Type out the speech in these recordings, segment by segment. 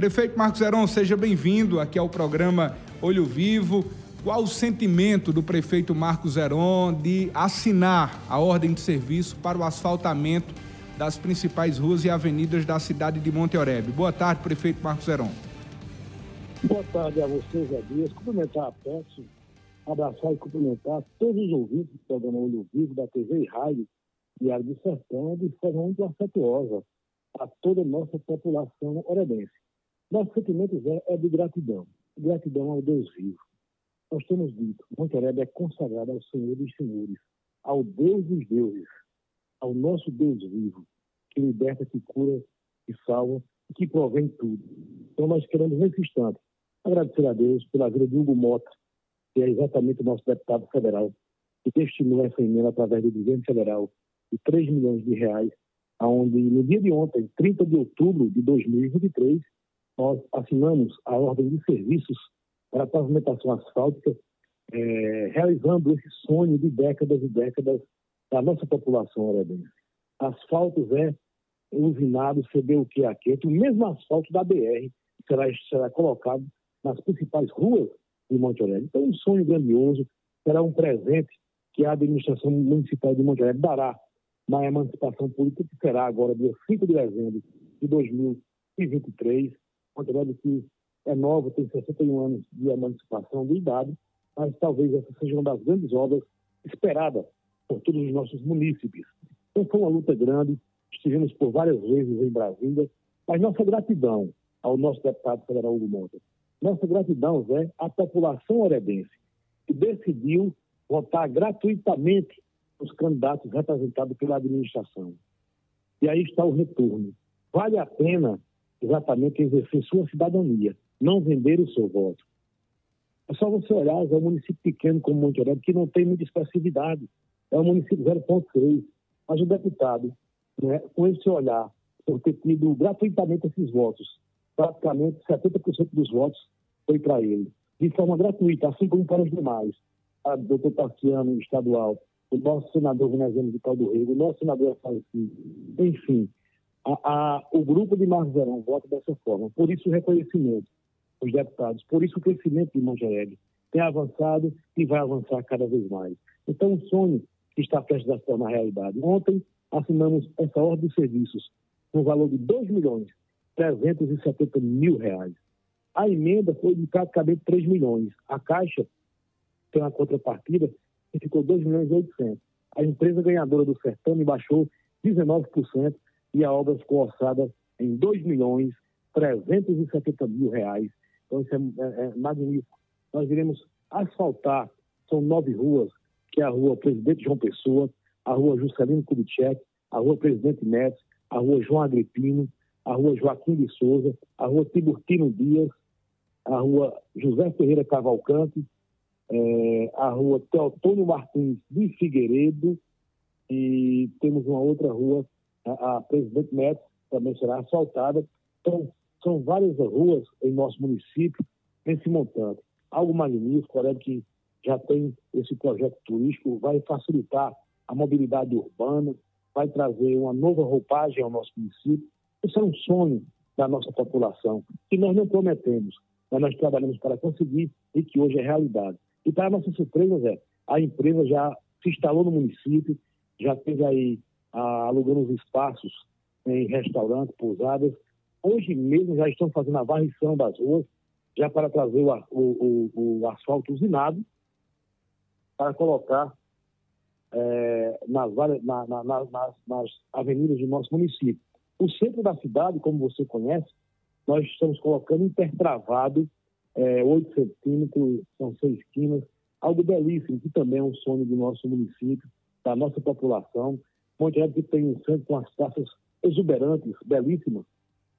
Prefeito Marcos Heron, seja bem-vindo aqui ao programa Olho Vivo. Qual o sentimento do prefeito Marcos Heron de assinar a ordem de serviço para o asfaltamento das principais ruas e avenidas da cidade de Monte Oreb? Boa tarde, prefeito Marcos Heron. Boa tarde a vocês, a Dias. Cumprimentar a Petson, abraçar e cumprimentar todos os ouvintes do programa Olho Vivo, da TV e Rádio Diário do Sertão, de forma muito afetuosa a toda a nossa população orebense. Nosso sentimento é, é de gratidão, gratidão ao Deus vivo. Nós temos dito, Monterebe é consagrado ao Senhor dos Senhores, ao Deus dos deuses, ao nosso Deus vivo, que liberta, que cura, que salva e que provém tudo. Então nós queremos nesse instante agradecer a Deus pela vida de Hugo Mota, que é exatamente o nosso deputado federal, que destinou essa emenda através do governo federal de 3 milhões de reais, onde no dia de ontem, 30 de outubro de 2023, nós assinamos a ordem de serviços para a pavimentação asfáltica, é, realizando esse sonho de décadas e décadas da nossa população orebense. Asfaltos é usinado, CBUQ a quente, o mesmo asfalto da BR será, será colocado nas principais ruas de Monte Alegre. Então, um sonho grandioso, será um presente que a administração municipal de Monte Alegre dará na emancipação política, que será agora dia 5 de dezembro de 2023. Monte Alegre que é nova, tem 61 anos de emancipação de idade, mas talvez essa seja uma das grandes obras esperadas por todos os nossos munícipes. Então foi uma luta grande, estivemos por várias vezes em Brasília, mas nossa gratidão ao nosso deputado federal Hugo Monta, nossa gratidão, Zé, à população orebense, que decidiu votar gratuitamente os candidatos representados pela administração. E aí está o retorno. Vale a pena exatamente exercer sua cidadania, não vender o seu voto. É só você olhar, é um município pequeno como Monte Alegre, que não tem muita expressividade. É um município 0,6. Mas o deputado, né, com esse olhar, por ter tido gratuitamente esses votos, praticamente 70% dos votos foi para ele, de forma gratuita, assim como para os demais. A doutor Tarciano, estadual, o nosso senador Veneziano de Caldo Rego, o nosso senador falecido, enfim, a, a, o grupo de Marcos Verão vota dessa forma. Por isso o reconhecimento os deputados, por isso o crescimento de Alegre tem avançado e vai avançar cada vez mais. Então, o sonho está prestes a se tornar realidade. Ontem, assinamos essa ordem de serviços no valor de 2 milhões 370 mil reais. A emenda foi de praticamente 3 milhões. A Caixa tem uma contrapartida que ficou 2 milhões e 800. A empresa ganhadora do certame baixou 19% e a obra ficou orçada em 2 milhões 370 mil reais. Então isso é, é, é magnífico. Nós iremos asfaltar, são nove ruas, que é a rua Presidente João Pessoa, a rua Juscelino Kubitschek, a rua Presidente Médici, a rua João Agripino, a rua Joaquim de Souza, a rua Tiburtino Dias, a rua José Ferreira Cavalcante, é, a rua Teotônio Martins de Figueiredo e temos uma outra rua, a, a Presidente Médici, também será asfaltada. Então, são várias ruas em nosso município nesse montante. Algo magnífico, olha que já tem esse projeto turístico, vai facilitar a mobilidade urbana, vai trazer uma nova roupagem ao nosso município. Isso é um sonho da nossa população, que nós não prometemos, mas nós trabalhamos para conseguir e que hoje é realidade. E para nossa surpresa, Zé, a empresa já se instalou no município, já teve aí ah, alugando os espaços em restaurantes, pousadas. Hoje mesmo já estão fazendo a varrição das ruas, já para trazer o, o, o, o asfalto usinado para colocar é, nas, na, na, nas, nas avenidas do nosso município. O centro da cidade, como você conhece, nós estamos colocando intertravado é, 8 centímetros, são seis esquinas, algo belíssimo, que também é um sonho do nosso município, da nossa população. Monte Alegre tem um centro com as praças exuberantes, belíssimas,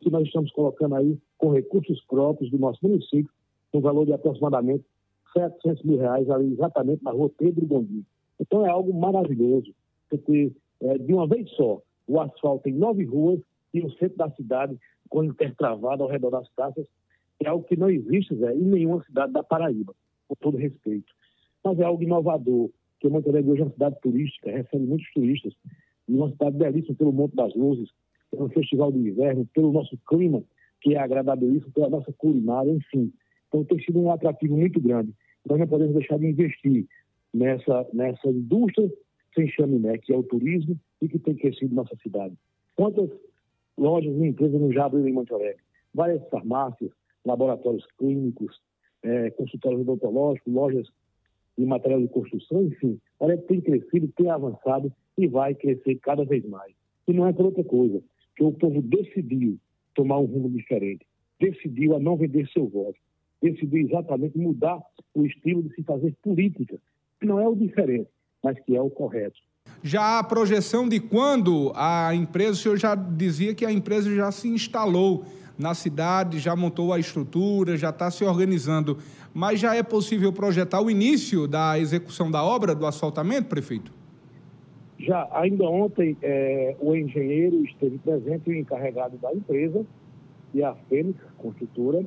que nós estamos colocando aí com recursos próprios do nosso município, no valor de aproximadamente 700 mil reais ali exatamente na rua Pedro Gondi. Então é algo maravilhoso ter é, de uma vez só o asfalto em nove ruas e o centro da cidade com intertravado ao redor das praças, é algo que não existe Zé, em nenhuma cidade da Paraíba, com todo respeito. Mas é algo inovador, que Montenegro hoje é uma cidade turística, recebe muitos turistas, e uma cidade belíssima pelo Monte das Luzes, pelo Festival do Inverno, pelo nosso clima, que é agradabilíssimo pela nossa culinária, enfim. Então tem sido um atrativo muito grande. Nós não podemos deixar de investir nessa, nessa indústria sem chaminé, que é o turismo e que tem crescido nossa cidade. Quantas lojas e empresas não já abriram em Monte Alegre? Várias farmácias, laboratórios clínicos, é, consultórios odontológicos, lojas de material de construção, enfim. Olha, tem crescido, tem avançado e vai crescer cada vez mais. E não é por outra coisa, que o povo decidiu tomar um rumo diferente, decidiu a não vender seu voto, decidiu exatamente mudar o estilo de se fazer política, que não é o diferente, mas que é o correto. Já a projeção de quando a empresa, o senhor já dizia que a empresa já se instalou na cidade, já montou a estrutura, já está se organizando. Mas já é possível projetar o início da execução da obra do asfaltamento, prefeito? Já, ainda ontem, é, o engenheiro esteve presente, o encarregado da empresa, e a Fênix Construtora,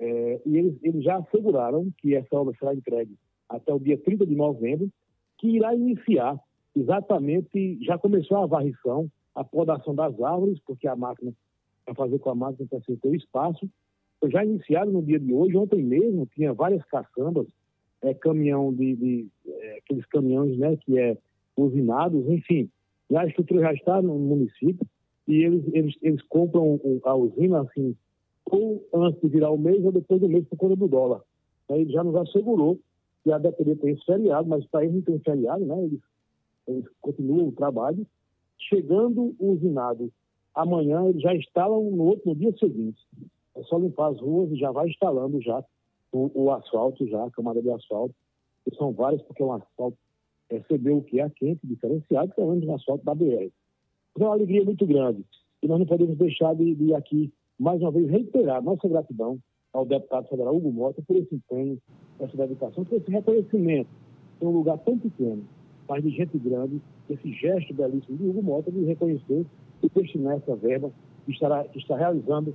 é, e eles, eles já asseguraram que essa obra será entregue até o dia 30 de novembro, que irá iniciar exatamente, já começou a varrição, a podação das árvores, porque a máquina para fazer com a máquina para ser ter espaço. Já iniciado no dia de hoje, ontem mesmo, tinha várias caçambas, é, caminhão de, de é, aqueles caminhões, né, que é usinados, enfim. a estrutura já está no município e eles, eles, eles compram a usina, assim, ou antes de virar o mês ou depois do mês por conta do dólar. Ele já nos assegurou que a depender tem esse feriado, mas para eles não tem feriado, né? Eles, eles continuam o trabalho. Chegando o usinado amanhã eles já instalam no outro no dia seguinte. É só limpar as ruas e já vai instalando já o, o asfalto, já, a camada de asfalto. Que são várias, porque é um asfalto recebeu o que é quente, diferenciado, que é o asfalto da BR. Então é uma alegria muito grande. E nós não podemos deixar de, de aqui, mais uma vez, reiterar nossa gratidão ao deputado federal Hugo Mota por esse empenho, essa dedicação, por esse reconhecimento em um lugar tão pequeno, mas de gente grande, esse gesto belíssimo de Hugo Mota de reconhecer e destinar essa verba que está realizando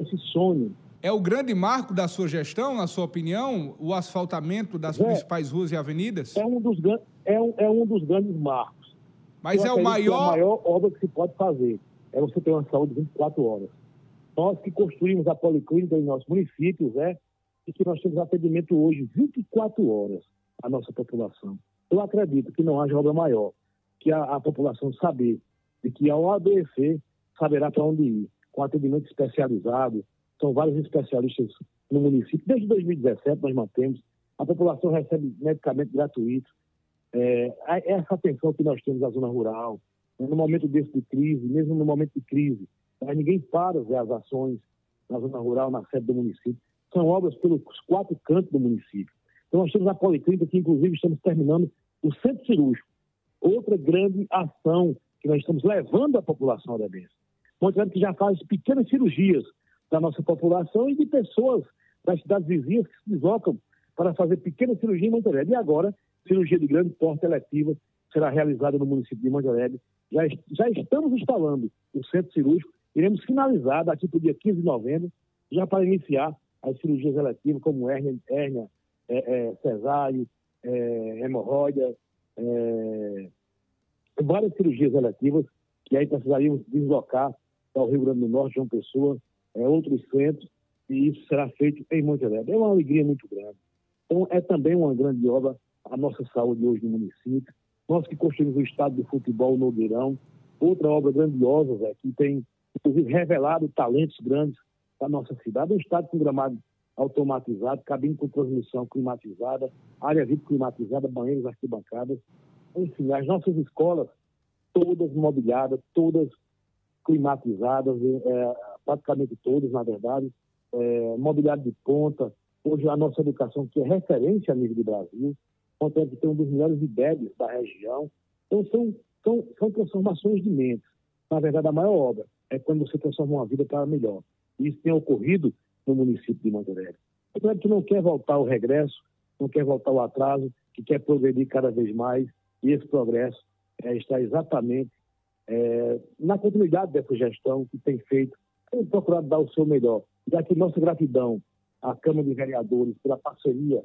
esse sonho. É o grande marco da sua gestão, na sua opinião, o asfaltamento das é, principais ruas e avenidas? É um dos, é um, é um dos grandes marcos. Mas é o maior... É a maior obra que se pode fazer. É você ter uma saúde 24 horas. Nós que construímos a policlínica em nossos municípios, é, e que nós temos atendimento hoje 24 horas à nossa população. Eu acredito que não haja obra maior que a, a população saber de que a OABC saberá para onde ir, com atendimento especializado. São vários especialistas no município. Desde 2017 nós mantemos. A população recebe medicamento gratuito. É, essa atenção que nós temos na zona rural, né, no momento desse de crise, mesmo no momento de crise, mas ninguém para ver as ações na zona rural, na sede do município. São obras pelos quatro cantos do município. Então nós temos a Policlínica, que inclusive estamos terminando o centro cirúrgico. Outra grande ação que nós estamos levando à população da. Monte que já faz pequenas cirurgias da nossa população e de pessoas das cidades vizinhas que se deslocam para fazer pequenas cirurgias em Monte E agora, cirurgia de grande porte eletiva será realizada no município de Monte Já, já estamos instalando o centro cirúrgico, iremos finalizar daqui para o dia 15 de novembro, já para iniciar as cirurgias eletivas, como hérnia, hérnia é, é, cesárea, é, hemorroida, é, várias cirurgias eletivas que aí precisaríamos deslocar para o Rio Grande do Norte, João Pessoa, é, outros centros, e isso será feito em Monte Alegre. É uma alegria muito grande. Então, é também uma grande obra a nossa saúde hoje no município. Nós que construímos o estado de futebol Nogueirão, outra obra grandiosa, Zé, que tem, inclusive, revelado talentos grandes da nossa cidade. Um estado com gramado automatizado, cabine com transmissão climatizada, área VIP climatizada, banheiros, arquibancadas enfim, as nossas escolas, todas mobiliadas, todas climatizadas, é, praticamente todas, na verdade, é, mobiliário de ponta. Hoje a nossa educação, que é referência a nível do Brasil, contém que tem um dos melhores IDEBs da região. Então, são, são, são transformações de mentes. Na verdade, a maior obra é quando você transforma uma vida para melhor. E isso tem ocorrido no município de Monterrey. É claro que não quer voltar ao regresso, não quer voltar ao atraso, que quer progredir cada vez mais, e esse progresso é, está exatamente é, na continuidade dessa gestão que tem feito, tem procurado dar o seu melhor. E aqui nossa gratidão à Câmara de Vereadores pela parceria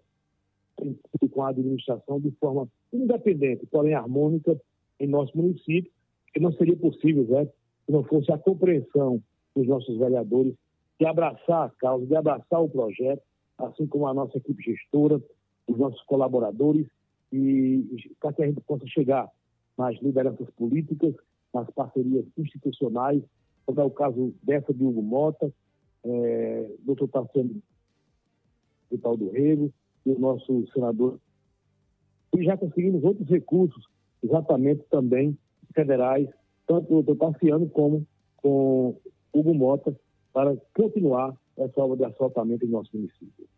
com a administração de forma independente, porém harmônica, em nosso município, que não seria possível, né, se não fosse a compreensão dos nossos vereadores de abraçar a causa, de abraçar o projeto, assim como a nossa equipe gestora, os nossos colaboradores, e para que a gente possa chegar nas lideranças políticas, nas parcerias institucionais, como é o caso dessa de Hugo Mota, é, doutor Tassiano Vital do Rego e o nosso senador. E já conseguimos outros recursos, exatamente também federais, tanto o doutor como com Hugo Mota, para continuar essa obra de asfaltamento em nosso município.